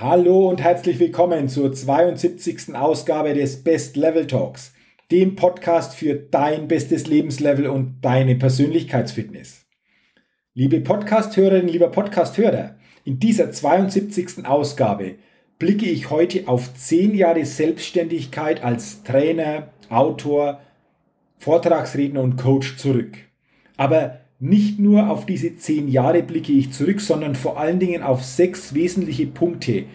Hallo und herzlich willkommen zur 72. Ausgabe des Best Level Talks, dem Podcast für dein bestes Lebenslevel und deine Persönlichkeitsfitness. Liebe Podcasthörerinnen, lieber Podcasthörer, in dieser 72. Ausgabe blicke ich heute auf 10 Jahre Selbstständigkeit als Trainer, Autor, Vortragsredner und Coach zurück. Aber nicht nur auf diese zehn Jahre blicke ich zurück, sondern vor allen Dingen auf sechs wesentliche Punkte,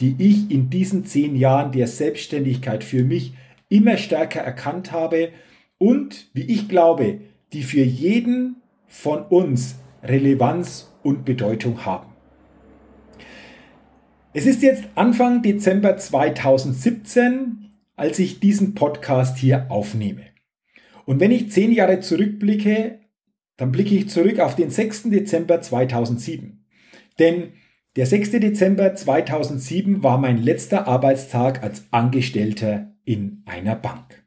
die ich in diesen zehn Jahren der Selbstständigkeit für mich immer stärker erkannt habe und, wie ich glaube, die für jeden von uns Relevanz und Bedeutung haben. Es ist jetzt Anfang Dezember 2017, als ich diesen Podcast hier aufnehme. Und wenn ich zehn Jahre zurückblicke, dann blicke ich zurück auf den 6. Dezember 2007. Denn der 6. Dezember 2007 war mein letzter Arbeitstag als Angestellter in einer Bank.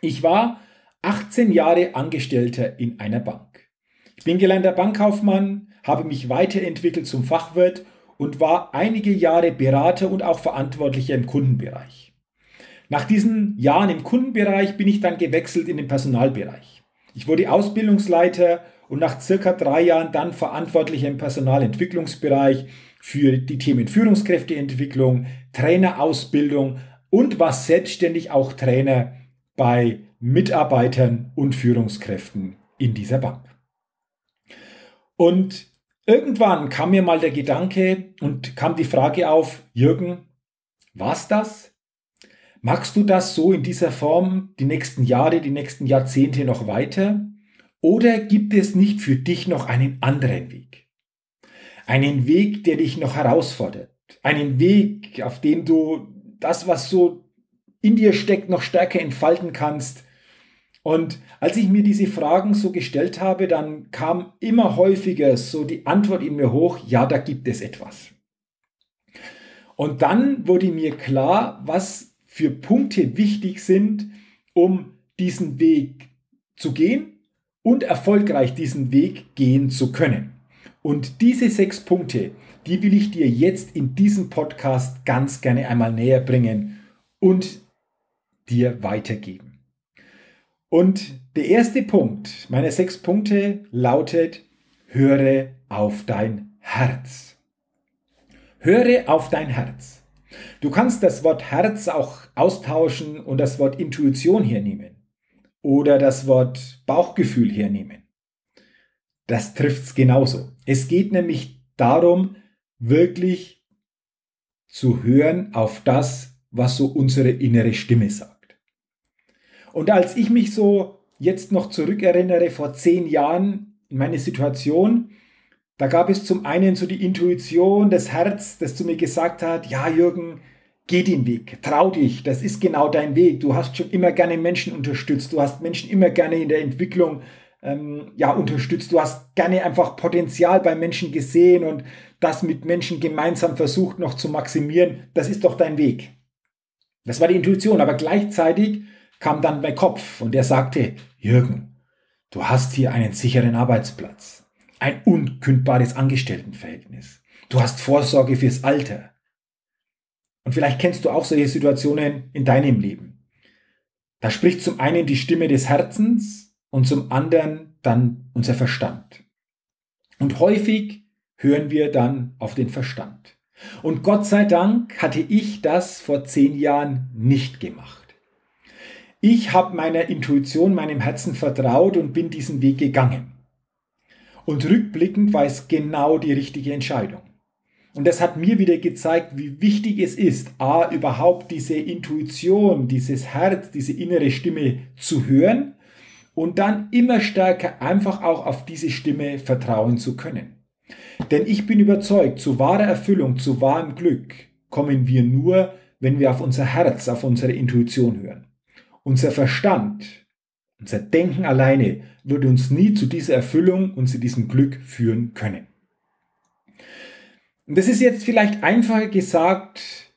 Ich war 18 Jahre Angestellter in einer Bank. Ich bin gelernter Bankkaufmann, habe mich weiterentwickelt zum Fachwirt und war einige Jahre Berater und auch Verantwortlicher im Kundenbereich. Nach diesen Jahren im Kundenbereich bin ich dann gewechselt in den Personalbereich. Ich wurde Ausbildungsleiter und nach circa drei Jahren dann verantwortlicher im Personalentwicklungsbereich für die Themen Führungskräfteentwicklung, Trainerausbildung und war selbstständig auch Trainer bei Mitarbeitern und Führungskräften in dieser Bank. Und irgendwann kam mir mal der Gedanke und kam die Frage auf, Jürgen, war's das? Magst du das so in dieser Form die nächsten Jahre, die nächsten Jahrzehnte noch weiter? Oder gibt es nicht für dich noch einen anderen Weg? Einen Weg, der dich noch herausfordert. Einen Weg, auf dem du das, was so in dir steckt, noch stärker entfalten kannst. Und als ich mir diese Fragen so gestellt habe, dann kam immer häufiger so die Antwort in mir hoch, ja, da gibt es etwas. Und dann wurde mir klar, was für Punkte wichtig sind, um diesen Weg zu gehen und erfolgreich diesen Weg gehen zu können. Und diese sechs Punkte, die will ich dir jetzt in diesem Podcast ganz gerne einmal näher bringen und dir weitergeben. Und der erste Punkt meiner sechs Punkte lautet, höre auf dein Herz. Höre auf dein Herz. Du kannst das Wort Herz auch austauschen und das Wort Intuition hernehmen oder das Wort Bauchgefühl hernehmen. Das trifft es genauso. Es geht nämlich darum, wirklich zu hören auf das, was so unsere innere Stimme sagt. Und als ich mich so jetzt noch zurückerinnere, vor zehn Jahren in meine Situation, da gab es zum einen so die Intuition, das Herz, das zu mir gesagt hat, ja Jürgen, geh den Weg, trau dich, das ist genau dein Weg. Du hast schon immer gerne Menschen unterstützt, du hast Menschen immer gerne in der Entwicklung ähm, ja, unterstützt, du hast gerne einfach Potenzial bei Menschen gesehen und das mit Menschen gemeinsam versucht noch zu maximieren. Das ist doch dein Weg. Das war die Intuition, aber gleichzeitig kam dann mein Kopf und der sagte, Jürgen, du hast hier einen sicheren Arbeitsplatz ein unkündbares Angestelltenverhältnis. Du hast Vorsorge fürs Alter. Und vielleicht kennst du auch solche Situationen in deinem Leben. Da spricht zum einen die Stimme des Herzens und zum anderen dann unser Verstand. Und häufig hören wir dann auf den Verstand. Und Gott sei Dank hatte ich das vor zehn Jahren nicht gemacht. Ich habe meiner Intuition, meinem Herzen vertraut und bin diesen Weg gegangen. Und rückblickend war es genau die richtige Entscheidung. Und das hat mir wieder gezeigt, wie wichtig es ist, a, überhaupt diese Intuition, dieses Herz, diese innere Stimme zu hören und dann immer stärker einfach auch auf diese Stimme vertrauen zu können. Denn ich bin überzeugt, zu wahrer Erfüllung, zu wahrem Glück kommen wir nur, wenn wir auf unser Herz, auf unsere Intuition hören. Unser Verstand, unser Denken alleine würde uns nie zu dieser Erfüllung und zu diesem Glück führen können. Und das ist jetzt vielleicht einfacher gesagt,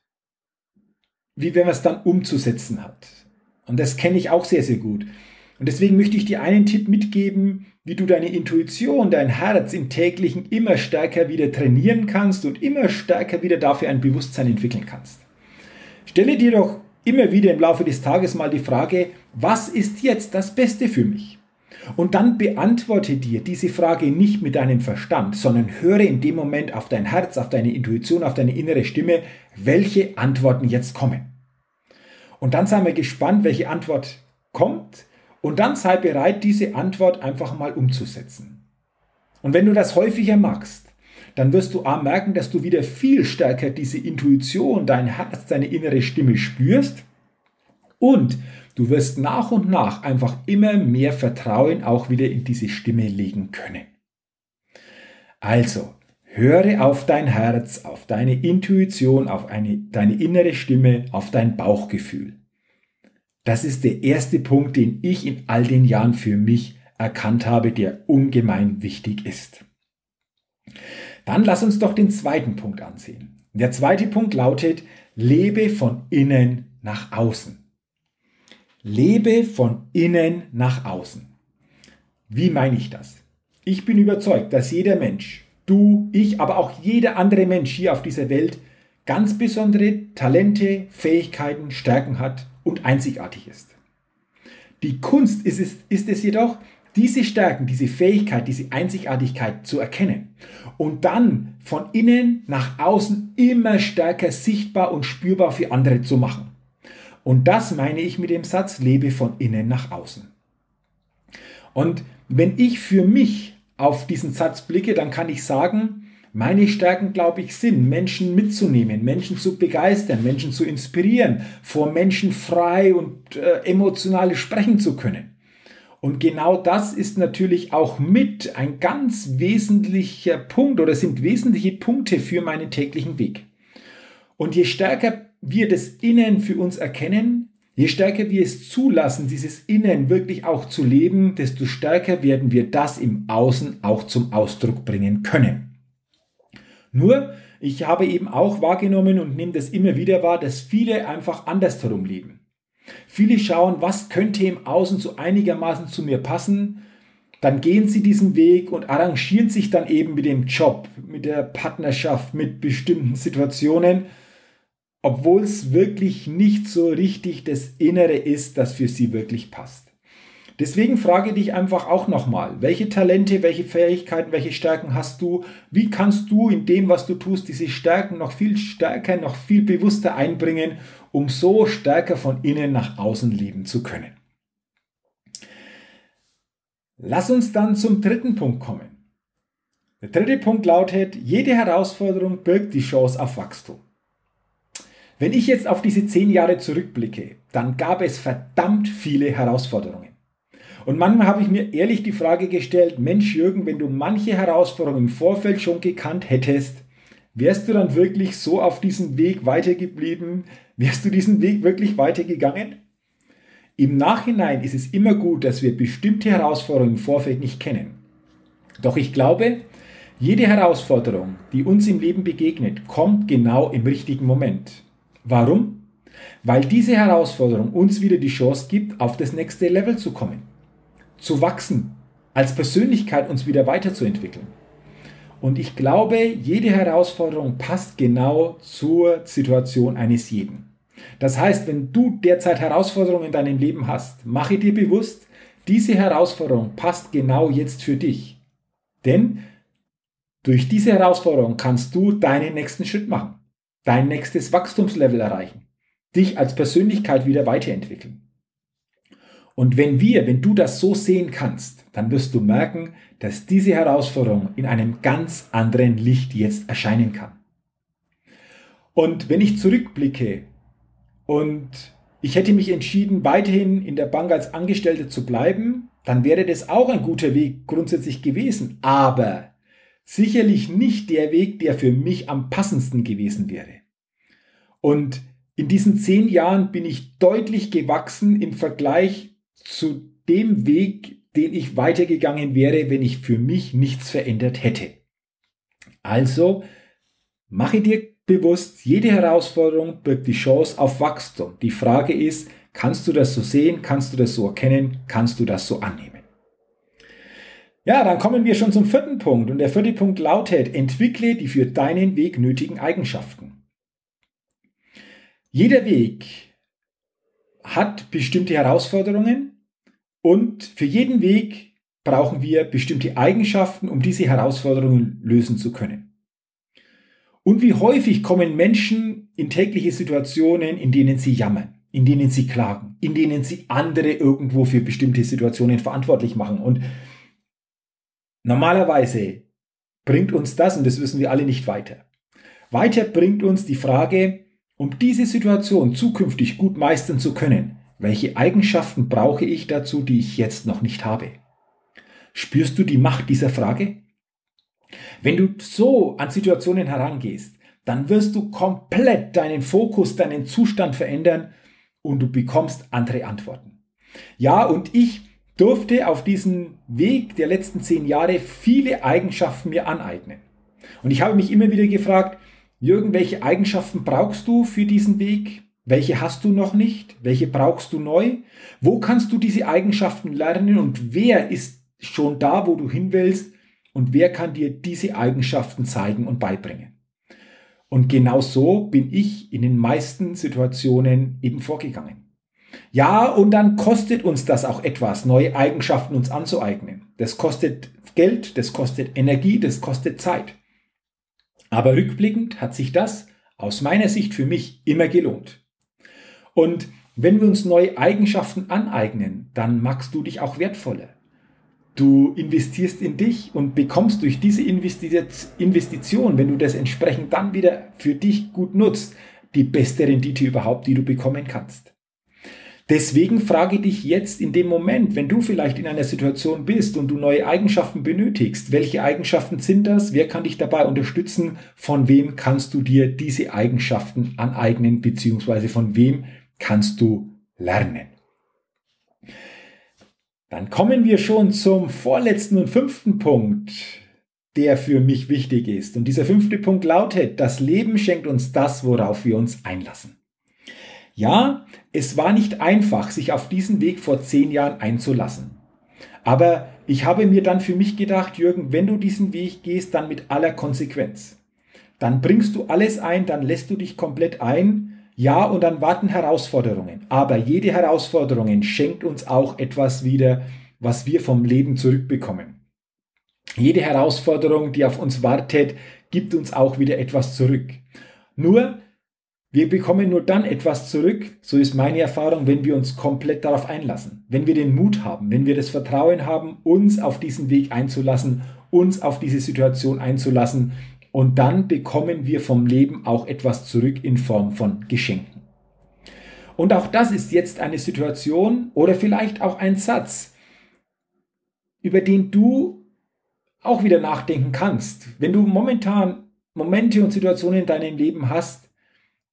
wie wenn man es dann umzusetzen hat. Und das kenne ich auch sehr, sehr gut. Und deswegen möchte ich dir einen Tipp mitgeben, wie du deine Intuition, dein Herz im täglichen immer stärker wieder trainieren kannst und immer stärker wieder dafür ein Bewusstsein entwickeln kannst. Stelle dir doch immer wieder im Laufe des Tages mal die Frage, was ist jetzt das Beste für mich? Und dann beantworte dir diese Frage nicht mit deinem Verstand, sondern höre in dem Moment auf dein Herz, auf deine Intuition, auf deine innere Stimme, welche Antworten jetzt kommen. Und dann sei mal gespannt, welche Antwort kommt und dann sei bereit, diese Antwort einfach mal umzusetzen. Und wenn du das häufiger machst, dann wirst du A merken, dass du wieder viel stärker diese Intuition, dein Herz, deine innere Stimme spürst und du wirst nach und nach einfach immer mehr Vertrauen auch wieder in diese Stimme legen können. Also, höre auf dein Herz, auf deine Intuition, auf eine, deine innere Stimme, auf dein Bauchgefühl. Das ist der erste Punkt, den ich in all den Jahren für mich erkannt habe, der ungemein wichtig ist. Dann lass uns doch den zweiten Punkt ansehen. Der zweite Punkt lautet, lebe von innen nach außen. Lebe von innen nach außen. Wie meine ich das? Ich bin überzeugt, dass jeder Mensch, du, ich, aber auch jeder andere Mensch hier auf dieser Welt ganz besondere Talente, Fähigkeiten, Stärken hat, und einzigartig ist. Die Kunst ist es, ist es jedoch, diese Stärken, diese Fähigkeit, diese Einzigartigkeit zu erkennen und dann von innen nach außen immer stärker sichtbar und spürbar für andere zu machen. Und das meine ich mit dem Satz, lebe von innen nach außen. Und wenn ich für mich auf diesen Satz blicke, dann kann ich sagen, meine Stärken, glaube ich, sind, Menschen mitzunehmen, Menschen zu begeistern, Menschen zu inspirieren, vor Menschen frei und äh, emotional sprechen zu können. Und genau das ist natürlich auch mit ein ganz wesentlicher Punkt oder sind wesentliche Punkte für meinen täglichen Weg. Und je stärker wir das Innen für uns erkennen, je stärker wir es zulassen, dieses Innen wirklich auch zu leben, desto stärker werden wir das im Außen auch zum Ausdruck bringen können. Nur, ich habe eben auch wahrgenommen und nehme das immer wieder wahr, dass viele einfach andersherum leben. Viele schauen, was könnte im Außen so einigermaßen zu mir passen. Dann gehen sie diesen Weg und arrangieren sich dann eben mit dem Job, mit der Partnerschaft, mit bestimmten Situationen, obwohl es wirklich nicht so richtig das Innere ist, das für sie wirklich passt. Deswegen frage dich einfach auch nochmal, welche Talente, welche Fähigkeiten, welche Stärken hast du? Wie kannst du in dem, was du tust, diese Stärken noch viel stärker, noch viel bewusster einbringen, um so stärker von innen nach außen leben zu können? Lass uns dann zum dritten Punkt kommen. Der dritte Punkt lautet, jede Herausforderung birgt die Chance auf Wachstum. Wenn ich jetzt auf diese zehn Jahre zurückblicke, dann gab es verdammt viele Herausforderungen. Und manchmal habe ich mir ehrlich die Frage gestellt, Mensch Jürgen, wenn du manche Herausforderungen im Vorfeld schon gekannt hättest, wärst du dann wirklich so auf diesem Weg weitergeblieben? Wärst du diesen Weg wirklich weitergegangen? Im Nachhinein ist es immer gut, dass wir bestimmte Herausforderungen im Vorfeld nicht kennen. Doch ich glaube, jede Herausforderung, die uns im Leben begegnet, kommt genau im richtigen Moment. Warum? Weil diese Herausforderung uns wieder die Chance gibt, auf das nächste Level zu kommen zu wachsen, als Persönlichkeit uns wieder weiterzuentwickeln. Und ich glaube, jede Herausforderung passt genau zur Situation eines jeden. Das heißt, wenn du derzeit Herausforderungen in deinem Leben hast, mache dir bewusst, diese Herausforderung passt genau jetzt für dich. Denn durch diese Herausforderung kannst du deinen nächsten Schritt machen, dein nächstes Wachstumslevel erreichen, dich als Persönlichkeit wieder weiterentwickeln. Und wenn wir, wenn du das so sehen kannst, dann wirst du merken, dass diese Herausforderung in einem ganz anderen Licht jetzt erscheinen kann. Und wenn ich zurückblicke und ich hätte mich entschieden, weiterhin in der Bank als Angestellter zu bleiben, dann wäre das auch ein guter Weg grundsätzlich gewesen. Aber sicherlich nicht der Weg, der für mich am passendsten gewesen wäre. Und in diesen zehn Jahren bin ich deutlich gewachsen im Vergleich zu dem Weg, den ich weitergegangen wäre, wenn ich für mich nichts verändert hätte. Also mache dir bewusst, jede Herausforderung birgt die Chance auf Wachstum. Die Frage ist, kannst du das so sehen, kannst du das so erkennen, kannst du das so annehmen? Ja, dann kommen wir schon zum vierten Punkt. Und der vierte Punkt lautet, entwickle die für deinen Weg nötigen Eigenschaften. Jeder Weg hat bestimmte Herausforderungen und für jeden Weg brauchen wir bestimmte Eigenschaften, um diese Herausforderungen lösen zu können. Und wie häufig kommen Menschen in tägliche Situationen, in denen sie jammern, in denen sie klagen, in denen sie andere irgendwo für bestimmte Situationen verantwortlich machen. Und Normalerweise bringt uns das, und das wissen wir alle, nicht weiter. Weiter bringt uns die Frage, um diese Situation zukünftig gut meistern zu können, welche Eigenschaften brauche ich dazu, die ich jetzt noch nicht habe? Spürst du die Macht dieser Frage? Wenn du so an Situationen herangehst, dann wirst du komplett deinen Fokus, deinen Zustand verändern und du bekommst andere Antworten. Ja, und ich durfte auf diesem Weg der letzten zehn Jahre viele Eigenschaften mir aneignen. Und ich habe mich immer wieder gefragt, Jürgen, welche Eigenschaften brauchst du für diesen Weg? Welche hast du noch nicht? Welche brauchst du neu? Wo kannst du diese Eigenschaften lernen und wer ist schon da, wo du hin willst und wer kann dir diese Eigenschaften zeigen und beibringen? Und genau so bin ich in den meisten Situationen eben vorgegangen. Ja, und dann kostet uns das auch etwas, neue Eigenschaften uns anzueignen. Das kostet Geld, das kostet Energie, das kostet Zeit. Aber rückblickend hat sich das aus meiner Sicht für mich immer gelohnt. Und wenn wir uns neue Eigenschaften aneignen, dann machst du dich auch wertvoller. Du investierst in dich und bekommst durch diese Investition, wenn du das entsprechend dann wieder für dich gut nutzt, die beste Rendite überhaupt, die du bekommen kannst. Deswegen frage dich jetzt in dem Moment, wenn du vielleicht in einer Situation bist und du neue Eigenschaften benötigst, welche Eigenschaften sind das? Wer kann dich dabei unterstützen? Von wem kannst du dir diese Eigenschaften aneignen, beziehungsweise von wem kannst du lernen? Dann kommen wir schon zum vorletzten und fünften Punkt, der für mich wichtig ist. Und dieser fünfte Punkt lautet, das Leben schenkt uns das, worauf wir uns einlassen. Ja, es war nicht einfach, sich auf diesen Weg vor zehn Jahren einzulassen. Aber ich habe mir dann für mich gedacht, Jürgen, wenn du diesen Weg gehst, dann mit aller Konsequenz. Dann bringst du alles ein, dann lässt du dich komplett ein. Ja, und dann warten Herausforderungen. Aber jede Herausforderung schenkt uns auch etwas wieder, was wir vom Leben zurückbekommen. Jede Herausforderung, die auf uns wartet, gibt uns auch wieder etwas zurück. Nur wir bekommen nur dann etwas zurück, so ist meine Erfahrung, wenn wir uns komplett darauf einlassen. Wenn wir den Mut haben, wenn wir das Vertrauen haben, uns auf diesen Weg einzulassen, uns auf diese Situation einzulassen. Und dann bekommen wir vom Leben auch etwas zurück in Form von Geschenken. Und auch das ist jetzt eine Situation oder vielleicht auch ein Satz, über den du auch wieder nachdenken kannst. Wenn du momentan Momente und Situationen in deinem Leben hast,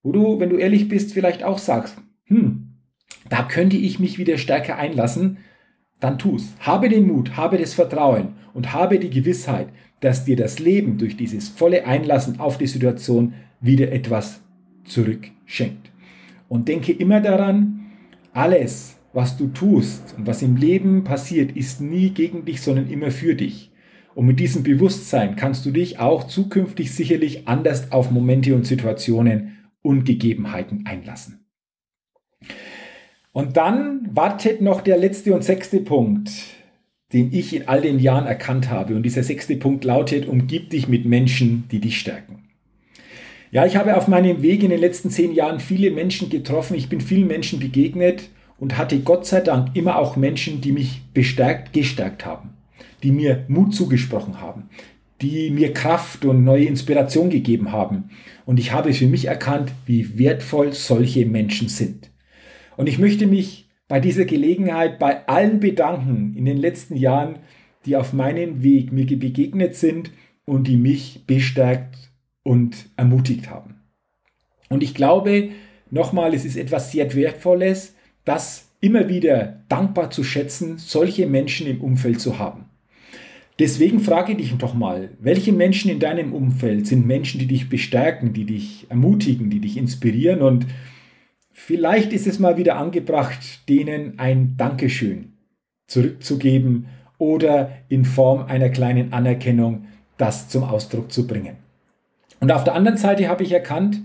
wo du, wenn du ehrlich bist, vielleicht auch sagst, hm, da könnte ich mich wieder stärker einlassen, dann tu's. Habe den Mut, habe das Vertrauen und habe die Gewissheit, dass dir das Leben durch dieses volle Einlassen auf die Situation wieder etwas zurückschenkt. Und denke immer daran, alles, was du tust und was im Leben passiert, ist nie gegen dich, sondern immer für dich. Und mit diesem Bewusstsein kannst du dich auch zukünftig sicherlich anders auf Momente und Situationen und Gegebenheiten einlassen. Und dann wartet noch der letzte und sechste Punkt, den ich in all den Jahren erkannt habe. Und dieser sechste Punkt lautet, umgib dich mit Menschen, die dich stärken. Ja, ich habe auf meinem Weg in den letzten zehn Jahren viele Menschen getroffen. Ich bin vielen Menschen begegnet und hatte Gott sei Dank immer auch Menschen, die mich bestärkt, gestärkt haben, die mir Mut zugesprochen haben, die mir Kraft und neue Inspiration gegeben haben. Und ich habe für mich erkannt, wie wertvoll solche Menschen sind. Und ich möchte mich bei dieser Gelegenheit bei allen bedanken in den letzten Jahren, die auf meinem Weg mir begegnet sind und die mich bestärkt und ermutigt haben. Und ich glaube, nochmal, es ist etwas sehr Wertvolles, das immer wieder dankbar zu schätzen, solche Menschen im Umfeld zu haben. Deswegen frage dich doch mal, welche Menschen in deinem Umfeld sind Menschen, die dich bestärken, die dich ermutigen, die dich inspirieren und vielleicht ist es mal wieder angebracht, denen ein Dankeschön zurückzugeben oder in Form einer kleinen Anerkennung das zum Ausdruck zu bringen. Und auf der anderen Seite habe ich erkannt,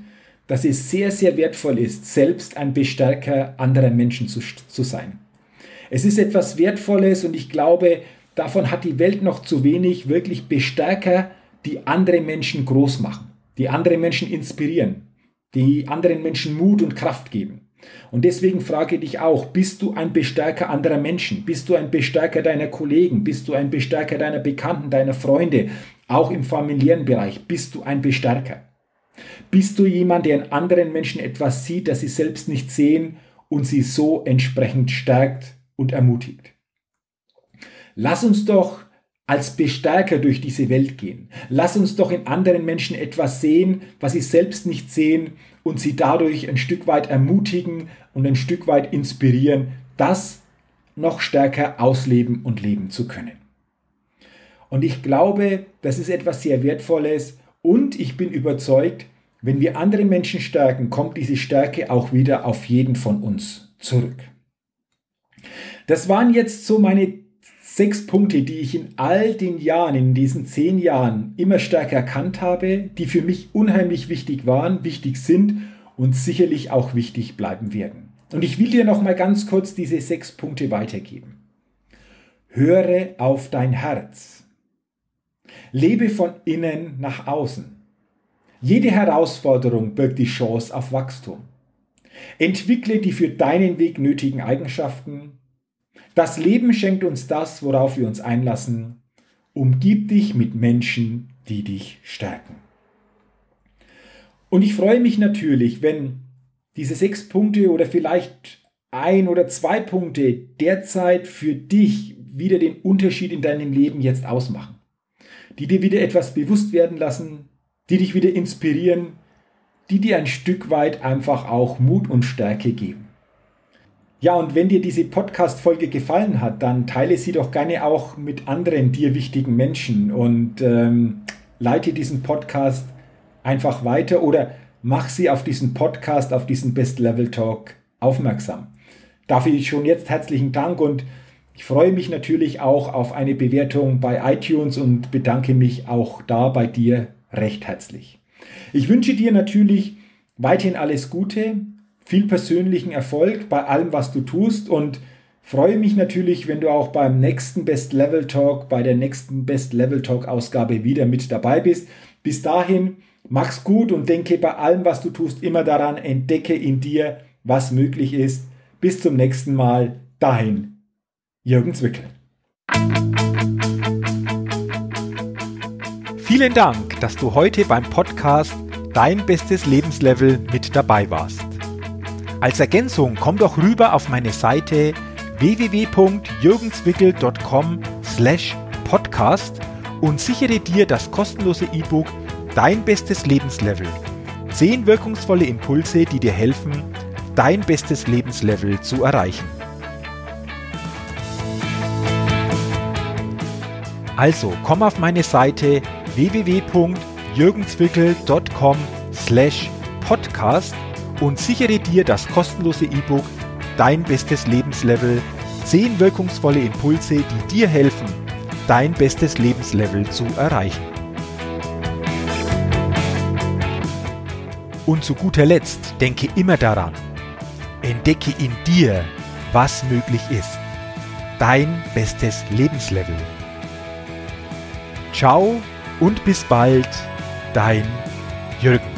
dass es sehr, sehr wertvoll ist, selbst ein Bestärker anderer Menschen zu, zu sein. Es ist etwas Wertvolles und ich glaube, Davon hat die Welt noch zu wenig wirklich Bestärker, die andere Menschen groß machen, die andere Menschen inspirieren, die anderen Menschen Mut und Kraft geben. Und deswegen frage ich dich auch, bist du ein Bestärker anderer Menschen? Bist du ein Bestärker deiner Kollegen? Bist du ein Bestärker deiner Bekannten, deiner Freunde? Auch im familiären Bereich bist du ein Bestärker. Bist du jemand, der in anderen Menschen etwas sieht, das sie selbst nicht sehen und sie so entsprechend stärkt und ermutigt? Lass uns doch als Bestärker durch diese Welt gehen. Lass uns doch in anderen Menschen etwas sehen, was sie selbst nicht sehen und sie dadurch ein Stück weit ermutigen und ein Stück weit inspirieren, das noch stärker ausleben und leben zu können. Und ich glaube, das ist etwas sehr Wertvolles und ich bin überzeugt, wenn wir andere Menschen stärken, kommt diese Stärke auch wieder auf jeden von uns zurück. Das waren jetzt so meine sechs Punkte, die ich in all den Jahren, in diesen zehn Jahren immer stärker erkannt habe, die für mich unheimlich wichtig waren, wichtig sind und sicherlich auch wichtig bleiben werden. Und ich will dir noch mal ganz kurz diese sechs Punkte weitergeben. Höre auf dein Herz. Lebe von innen nach außen. Jede Herausforderung birgt die Chance auf Wachstum. Entwickle die für deinen Weg nötigen Eigenschaften das Leben schenkt uns das, worauf wir uns einlassen. Umgib dich mit Menschen, die dich stärken. Und ich freue mich natürlich, wenn diese sechs Punkte oder vielleicht ein oder zwei Punkte derzeit für dich wieder den Unterschied in deinem Leben jetzt ausmachen. Die dir wieder etwas bewusst werden lassen, die dich wieder inspirieren, die dir ein Stück weit einfach auch Mut und Stärke geben. Ja, und wenn dir diese Podcast-Folge gefallen hat, dann teile sie doch gerne auch mit anderen dir wichtigen Menschen und ähm, leite diesen Podcast einfach weiter oder mach sie auf diesen Podcast, auf diesen Best Level Talk aufmerksam. Dafür schon jetzt herzlichen Dank und ich freue mich natürlich auch auf eine Bewertung bei iTunes und bedanke mich auch da bei dir recht herzlich. Ich wünsche dir natürlich weiterhin alles Gute, viel persönlichen Erfolg bei allem, was du tust und freue mich natürlich, wenn du auch beim nächsten Best Level Talk, bei der nächsten Best Level Talk Ausgabe wieder mit dabei bist. Bis dahin, mach's gut und denke bei allem, was du tust, immer daran, entdecke in dir, was möglich ist. Bis zum nächsten Mal. Dahin, Jürgen Zwickel. Vielen Dank, dass du heute beim Podcast Dein bestes Lebenslevel mit dabei warst. Als Ergänzung komm doch rüber auf meine Seite www.jürgenswickel.com slash podcast und sichere dir das kostenlose E-Book Dein bestes Lebenslevel. Zehn wirkungsvolle Impulse, die dir helfen, dein bestes Lebenslevel zu erreichen. Also komm auf meine Seite www.jürgenswickel.com slash podcast und sichere dir das kostenlose E-Book Dein bestes Lebenslevel 10 wirkungsvolle Impulse, die dir helfen, dein bestes Lebenslevel zu erreichen. Und zu guter Letzt denke immer daran, entdecke in dir, was möglich ist. Dein bestes Lebenslevel. Ciao und bis bald, dein Jürgen.